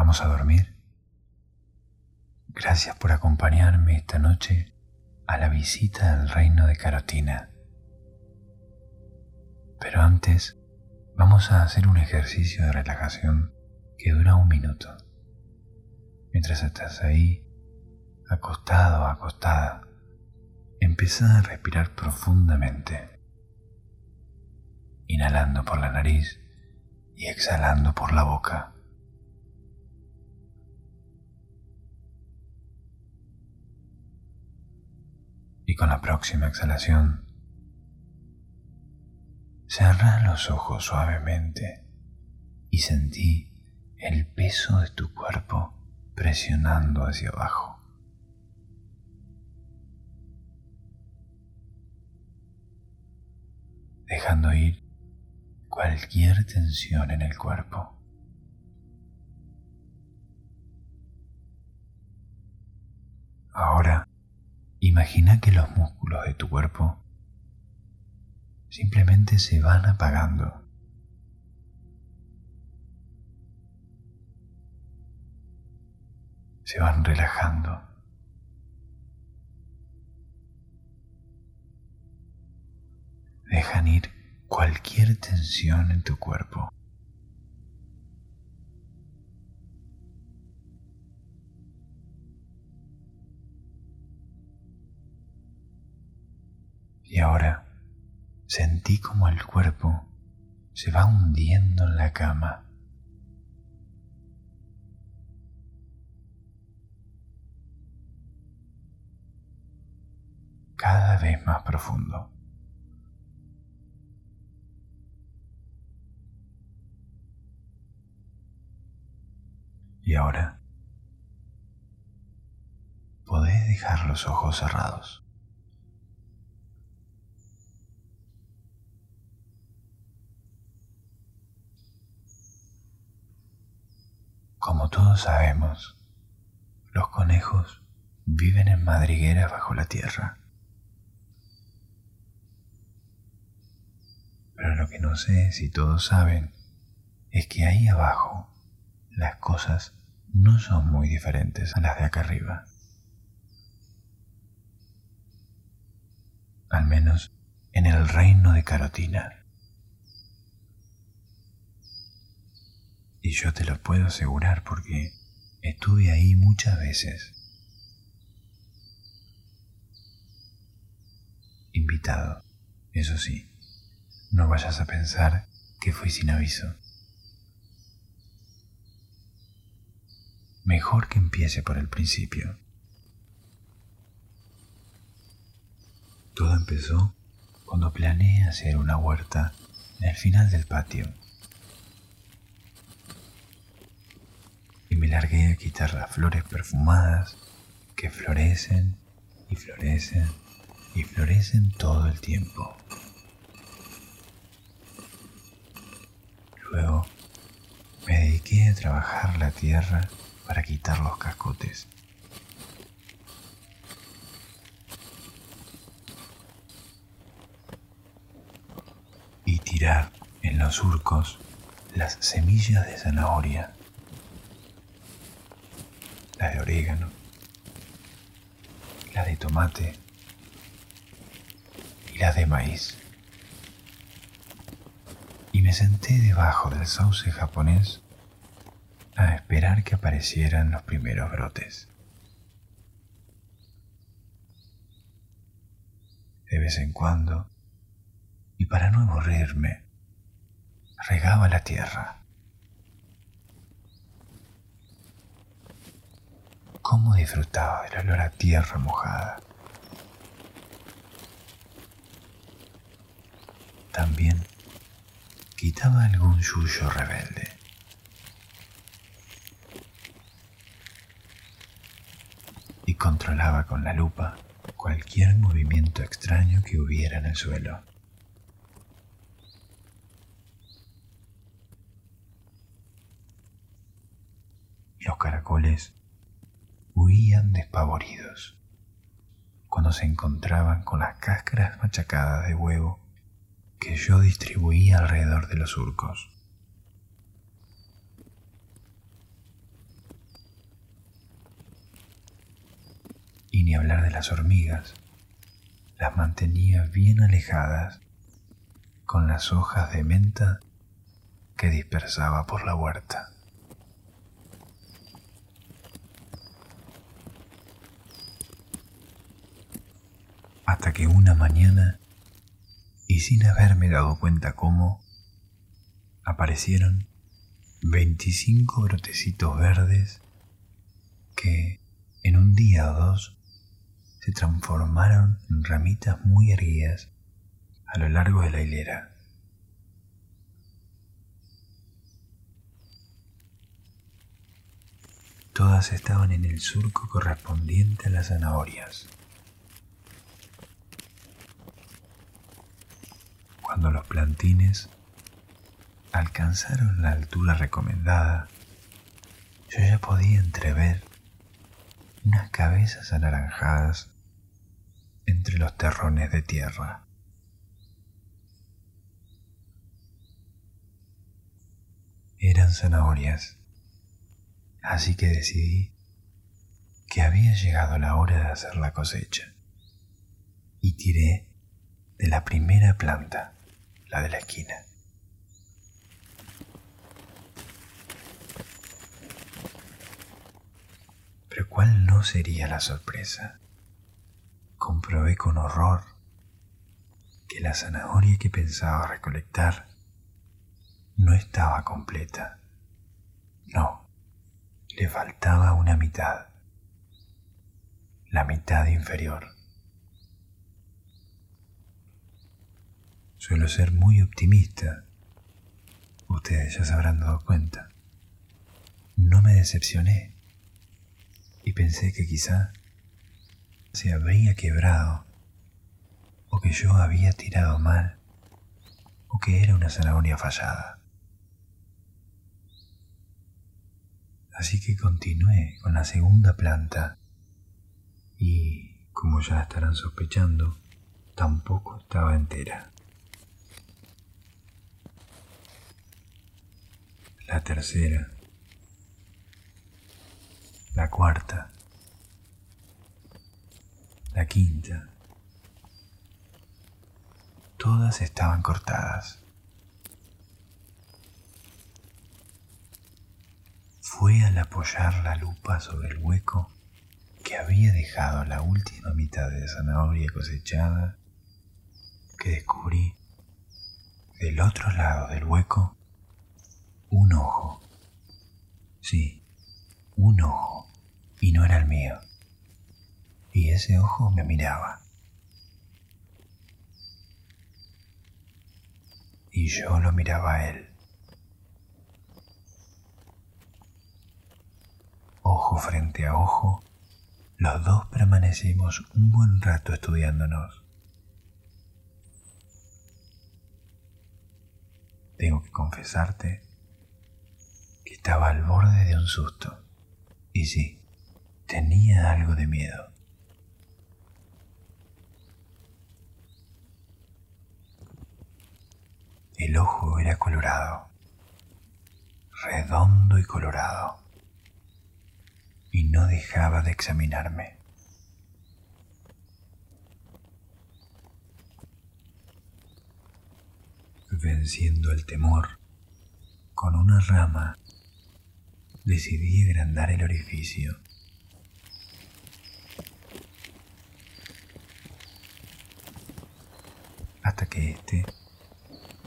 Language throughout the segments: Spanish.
¿Vamos a dormir? Gracias por acompañarme esta noche a la visita al reino de Carotina. Pero antes vamos a hacer un ejercicio de relajación que dura un minuto. Mientras estás ahí, acostado acostada, empieza a respirar profundamente, inhalando por la nariz y exhalando por la boca. Y con la próxima exhalación, cerra los ojos suavemente y sentí el peso de tu cuerpo presionando hacia abajo. Dejando ir cualquier tensión en el cuerpo. Ahora, imagina que los músculos de tu cuerpo simplemente se van apagando. Se van relajando. Dejan ir cualquier tensión en tu cuerpo. Y ahora sentí como el cuerpo se va hundiendo en la cama. cada vez más profundo. Y ahora podés dejar los ojos cerrados. Como todos sabemos, los conejos viven en madrigueras bajo la tierra. Pero lo que no sé si todos saben es que ahí abajo las cosas no son muy diferentes a las de acá arriba. Al menos en el reino de Carotina. Y yo te lo puedo asegurar porque estuve ahí muchas veces. Invitado, eso sí, no vayas a pensar que fui sin aviso. Mejor que empiece por el principio. Todo empezó cuando planeé hacer una huerta en el final del patio. Me largué a quitar las flores perfumadas que florecen y florecen y florecen todo el tiempo. Luego me dediqué a trabajar la tierra para quitar los cascotes. Y tirar en los surcos las semillas de zanahoria, la de orégano, la de tomate y la de maíz. Y me senté debajo del sauce japonés a esperar que aparecieran los primeros brotes. De vez en cuando, y para no aburrirme, regaba la tierra. Cómo disfrutaba del olor a tierra mojada. También quitaba algún yuyo rebelde. y controlaba con la lupa cualquier movimiento extraño que hubiera en el suelo. Los caracoles huían despavoridos. Cuando se encontraban con las cáscaras machacadas de huevo que yo distribuía alrededor de los surcos. Y ni hablar de las hormigas. Las mantenía bien alejadas con las hojas de menta que dispersaba por la huerta. Hasta que una mañana, y sin haberme dado cuenta cómo, aparecieron 25 brotecitos verdes que en un día o dos se transformaron en ramitas muy erguidas a lo largo de la hilera. Todas estaban en el surco correspondiente a las zanahorias. Cuando los plantines alcanzaron la altura recomendada, yo ya podía entrever unas cabezas anaranjadas entre los terrones de tierra. Eran zanahorias, así que decidí que había llegado la hora de hacer la cosecha y tiré de la primera planta, la de la esquina. Pero ¿cuál no sería la sorpresa? Comprobé con horror que la zanahoria que pensaba recolectar no estaba completa. No, le faltaba una mitad, la mitad inferior. Suelo ser muy optimista, ustedes ya se habrán dado cuenta. No me decepcioné y pensé que quizá se habría quebrado o que yo había tirado mal o que era una zanahoria fallada. Así que continué con la segunda planta y, como ya estarán sospechando, tampoco estaba entera. La tercera, la cuarta, la quinta, todas estaban cortadas. fue al apoyar la lupa sobre el hueco que había dejado la última mitad de zanahoria cosechada que descubrí del otro lado del hueco un ojo. Sí, un ojo, y no era el mío. Y ese ojo me miraba. Y yo lo miraba a él. ojo frente a ojo, los dos permanecimos un buen rato estudiándonos. Tengo que confesarte estaba al borde de un susto. Y sí, tenía algo de miedo. El ojo era colorado, redondo y colorado y no dejaba de examinarme. Venciendo el temor, con una rama decidí agrandar el orificio. Hasta que éste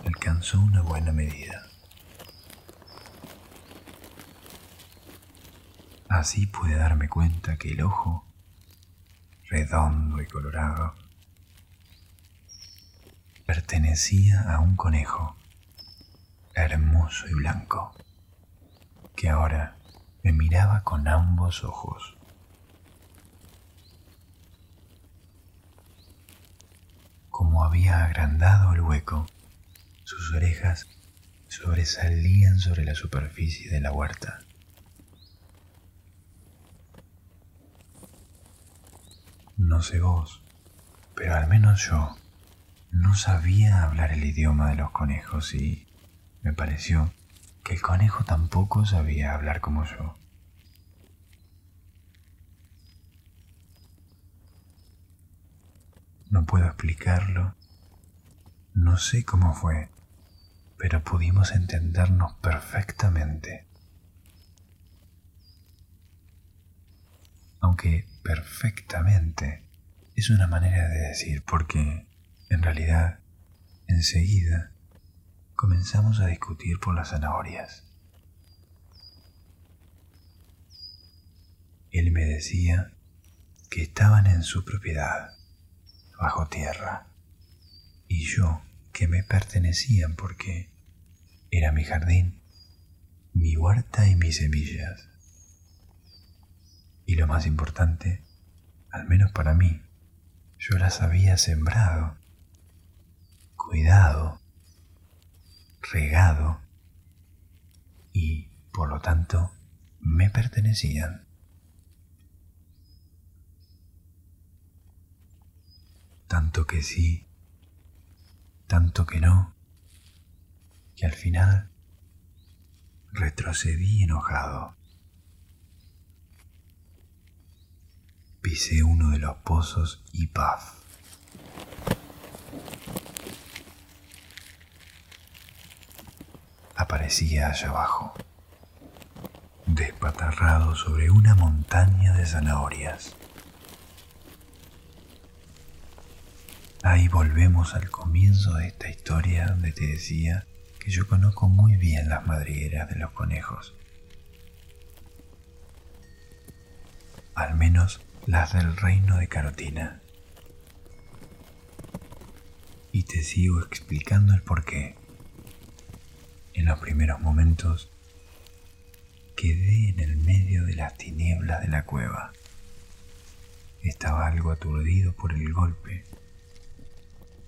alcanzó una buena medida. Así pude darme cuenta que el ojo, redondo y colorado, pertenecía a un conejo, hermoso y blanco, que ahora me miraba con ambos ojos. Como había agrandado el hueco, sus orejas sobresalían sobre la superficie de la huerta. No sé vos, pero al menos yo no sabía hablar el idioma de los conejos y me pareció que el conejo tampoco sabía hablar como yo. No puedo explicarlo. No sé cómo fue, pero pudimos entendernos perfectamente. Aunque perfectamente es una manera de decir porque, en realidad, enseguida comenzamos a discutir por las zanahorias. Él me decía que estaban en su propiedad, bajo tierra, y yo que me pertenecían porque era mi jardín, mi huerta y mis semillas. Y lo más importante, al menos para mí, yo las había sembrado, cuidado, regado y, por lo tanto, me pertenecían. Tanto que sí, tanto que no, que al final retrocedí enojado. Pisé uno de los pozos y paf. Aparecía allá abajo, despatarrado sobre una montaña de zanahorias. Ahí volvemos al comienzo de esta historia donde te decía que yo conozco muy bien las madrigueras de los conejos. Al menos las del reino de Carotina. Y te sigo explicando el porqué. En los primeros momentos quedé en el medio de las tinieblas de la cueva. Estaba algo aturdido por el golpe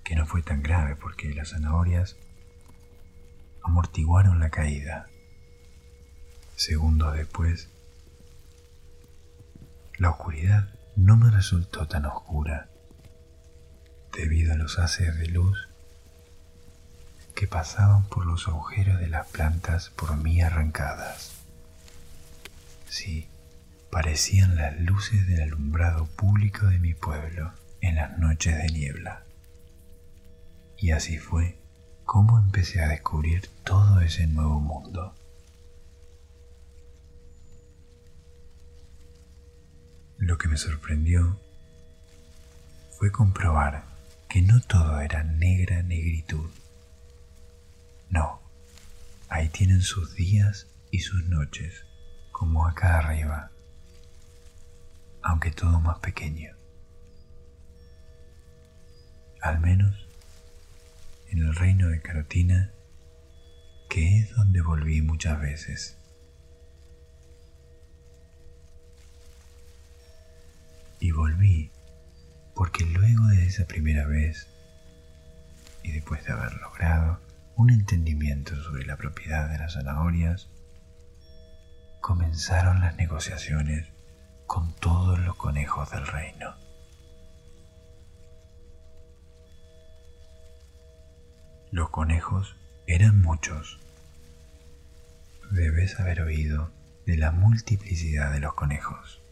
que no fue tan grave porque las zanahorias amortiguaron la caída. Segundos después, la oscuridad no me resultó tan oscura debido a los haces de luz que pasaban por los agujeros de las plantas por mí arrancadas. Sí, parecían las luces del alumbrado público de mi pueblo en las noches de niebla. Y así fue como empecé a descubrir todo ese nuevo mundo. Lo que me sorprendió fue comprobar que no todo era negra negritud. No, ahí tienen sus días y sus noches, como acá arriba, aunque todo más pequeño. Al menos en el reino de Carotina, que es donde volví muchas veces. Y volví porque luego de esa primera vez, y después de haber logrado un entendimiento sobre la propiedad de las zanahorias, comenzaron las negociaciones con todos los conejos del reino. Los conejos eran muchos. Debes haber oído de la multiplicidad de los conejos.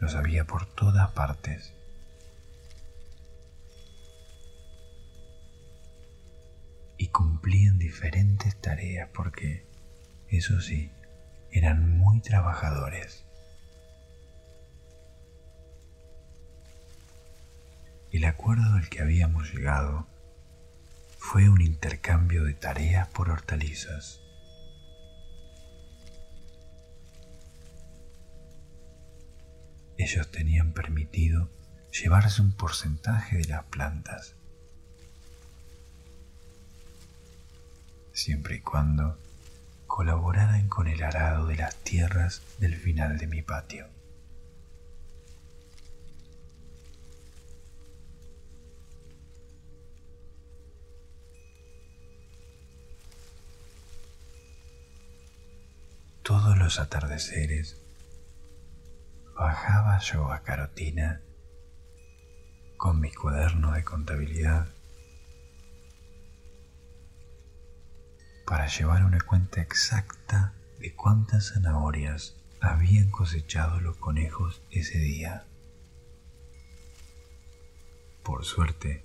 Los había por todas partes. Y cumplían diferentes tareas porque, eso sí, eran muy trabajadores. El acuerdo al que habíamos llegado fue un intercambio de tareas por hortalizas. Ellos tenían permitido llevarse un porcentaje de las plantas, siempre y cuando colaboraran con el arado de las tierras del final de mi patio. todos los atardeceres bajaba yo a Carotina con mi cuaderno de contabilidad para llevar una cuenta exacta de cuántas zanahorias habían cosechado los conejos ese día. Por suerte,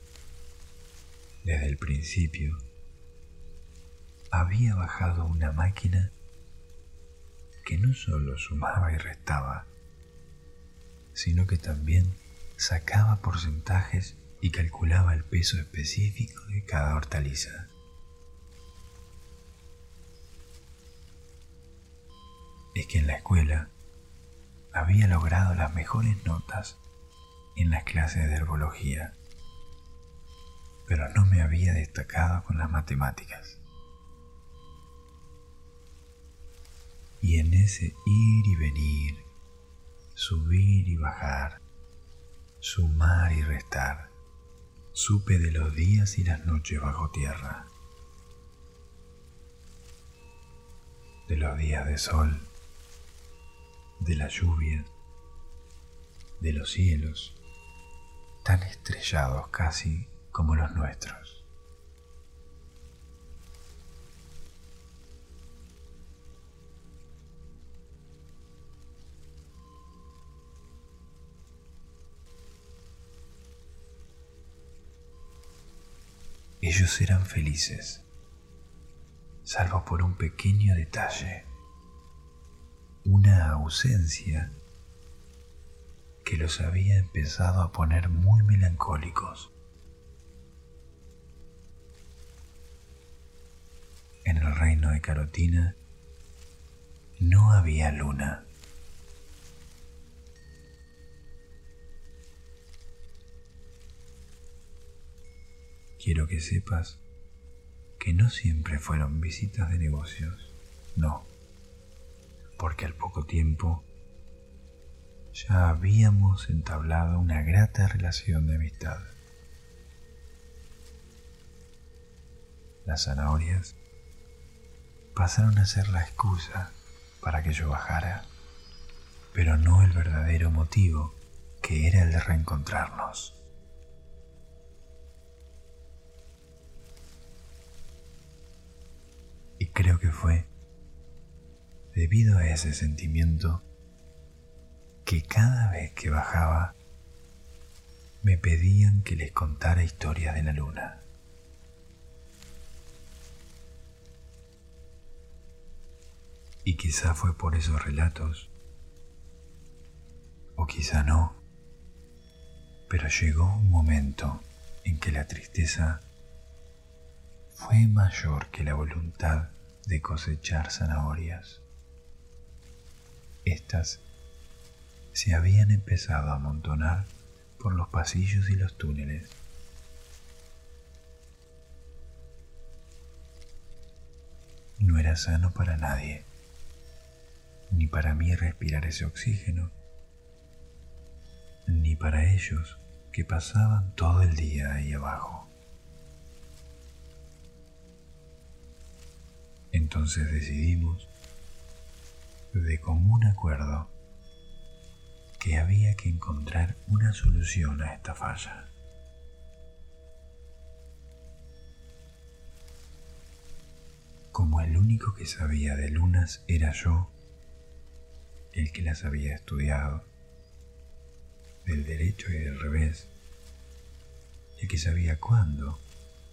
desde el principio, había bajado una máquina que no solo sumaba y restaba, sino que también sacaba porcentajes y calculaba el peso específico de cada hortaliza. Es que en la escuela había logrado las mejores notas en las clases de herbología, pero no me había destacado con las matemáticas. Y en ese ir y venir, subir y bajar, sumar y restar, supe de los días y las noches bajo tierra, de los días de sol, de la lluvia, de los cielos, tan estrellados casi como los nuestros. Ellos eran felices, salvo por un pequeño detalle, una ausencia que los había empezado a poner muy melancólicos. En el reino de Carotina no había luna. quiero que sepas que no siempre fueron visitas de negocios, no, porque al poco tiempo ya habíamos entablado una grata relación de amistad. Las zanahorias pasaron a ser la excusa para que yo bajara, pero no el verdadero motivo que era el de reencontrarnos. Y creo que fue debido a ese sentimiento que cada vez que bajaba me pedían que les contara historias de la luna. Y quizá fue por esos relatos, o quizá no, pero llegó un momento en que la tristeza fue mayor que la voluntad de cosechar zanahorias. Estas se habían empezado a amontonar por los pasillos y los túneles. No era sano para nadie, ni para mí respirar ese oxígeno, ni para ellos que pasaban todo el día ahí abajo. Entonces decidimos, de común acuerdo, que había que encontrar una solución a esta falla. Como el único que sabía de lunas era yo, el que las había estudiado, del derecho y del revés, el que sabía cuándo,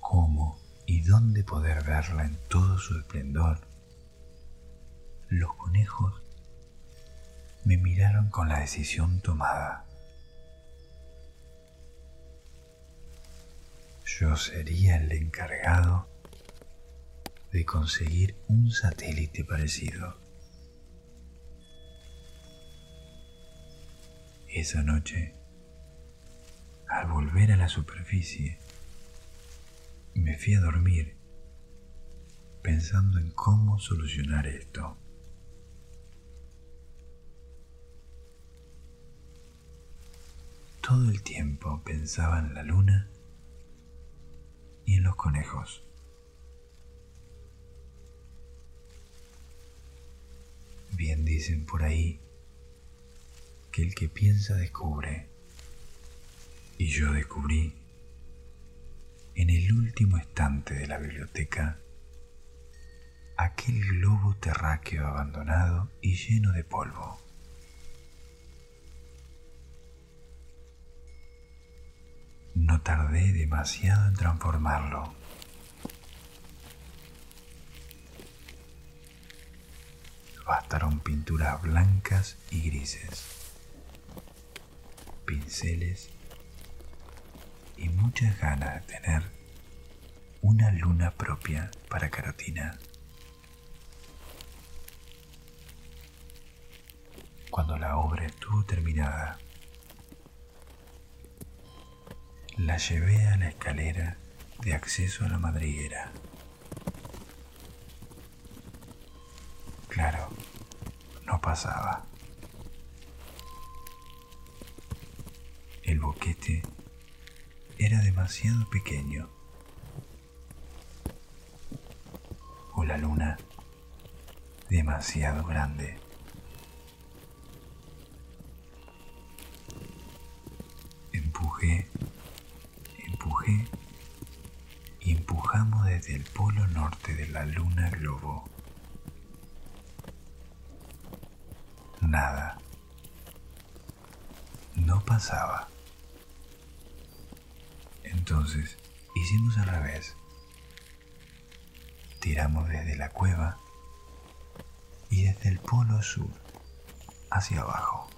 cómo y dónde poder verla en todo su esplendor. Los conejos me miraron con la decisión tomada. Yo sería el encargado de conseguir un satélite parecido. Esa noche, al volver a la superficie, me fui a dormir pensando en cómo solucionar esto. Todo el tiempo pensaba en la luna y en los conejos. Bien dicen por ahí que el que piensa descubre. Y yo descubrí en el último estante de la biblioteca aquel globo terráqueo abandonado y lleno de polvo. No tardé demasiado en transformarlo. Bastaron pinturas blancas y grises, pinceles y muchas ganas de tener una luna propia para Carotina. Cuando la obra estuvo terminada, la llevé a la escalera de acceso a la madriguera. Claro, no pasaba. El boquete era demasiado pequeño. O la luna demasiado grande. Empujé, y empujamos desde el polo norte de la luna globo. Nada. No pasaba. Entonces hicimos al revés. Tiramos desde la cueva y desde el polo sur hacia abajo.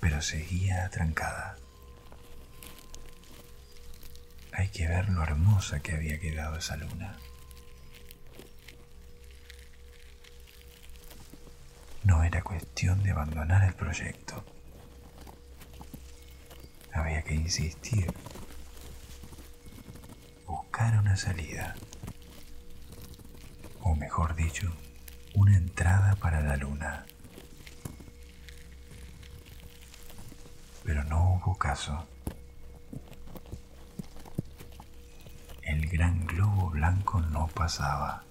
Pero seguía atrancada. Hay que ver lo hermosa que había quedado esa luna. No era cuestión de abandonar el proyecto. Había que insistir. Buscar una salida. O mejor dicho, una entrada para la luna. Pero no hubo caso. El gran globo blanco no pasaba.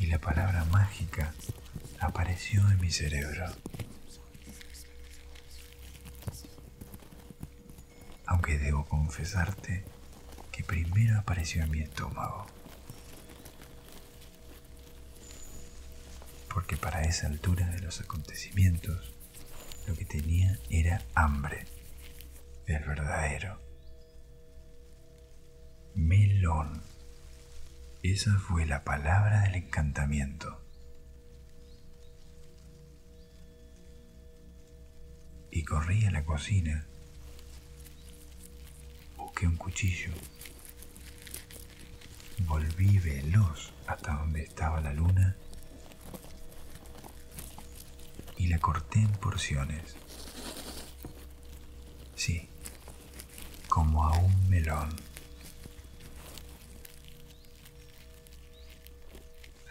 Y la palabra mágica apareció en mi cerebro. Aunque debo confesarte que primero apareció en mi estómago. Porque para esa altura de los acontecimientos, lo que tenía era hambre del verdadero. Melón. Esa fue la palabra del encantamiento. Y corrí a la cocina. Busqué un cuchillo. Volví veloz hasta donde estaba la luna y la corté en porciones. Sí, como a un melón.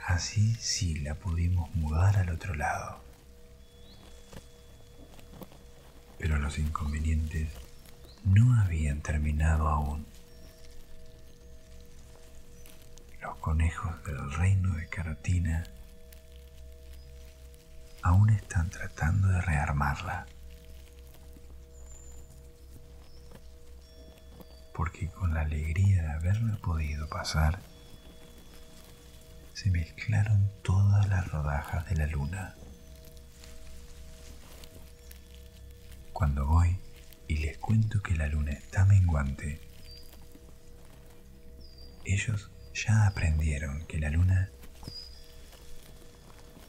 Así sí la pudimos mudar al otro lado. Pero los inconvenientes no habían terminado aún. Los conejos del reino de Carotina aún están tratando de rearmarla. Porque con la alegría de haberla podido pasar, se mezclaron todas las rodajas de la luna. Cuando voy y les cuento que la luna está menguante, ellos ya aprendieron que la luna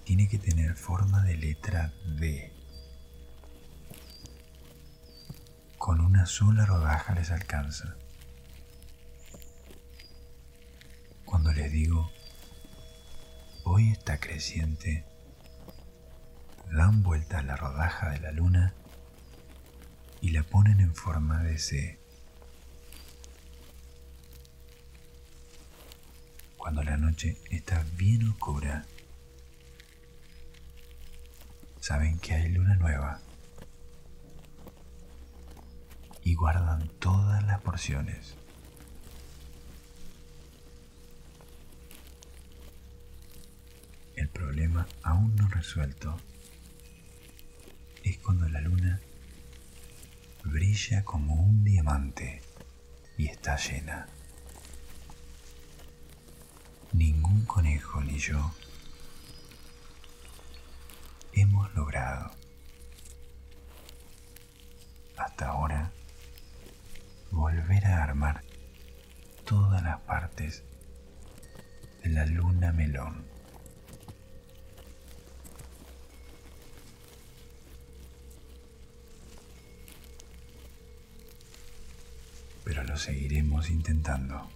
tiene que tener forma de letra D. Con una sola rodaja les alcanza. Cuando les digo hoy está creciente, dan vuelta a la rodaja de la luna y la ponen en forma de C. Cuando la noche está bien oscura, saben que hay luna nueva y guardan todas las porciones. El problema aún no resuelto es cuando la luna brilla como un diamante y está llena. Ningún conejo ni yo hemos logrado hasta ahora volver a armar todas las partes de la luna melón. Seguiremos intentando.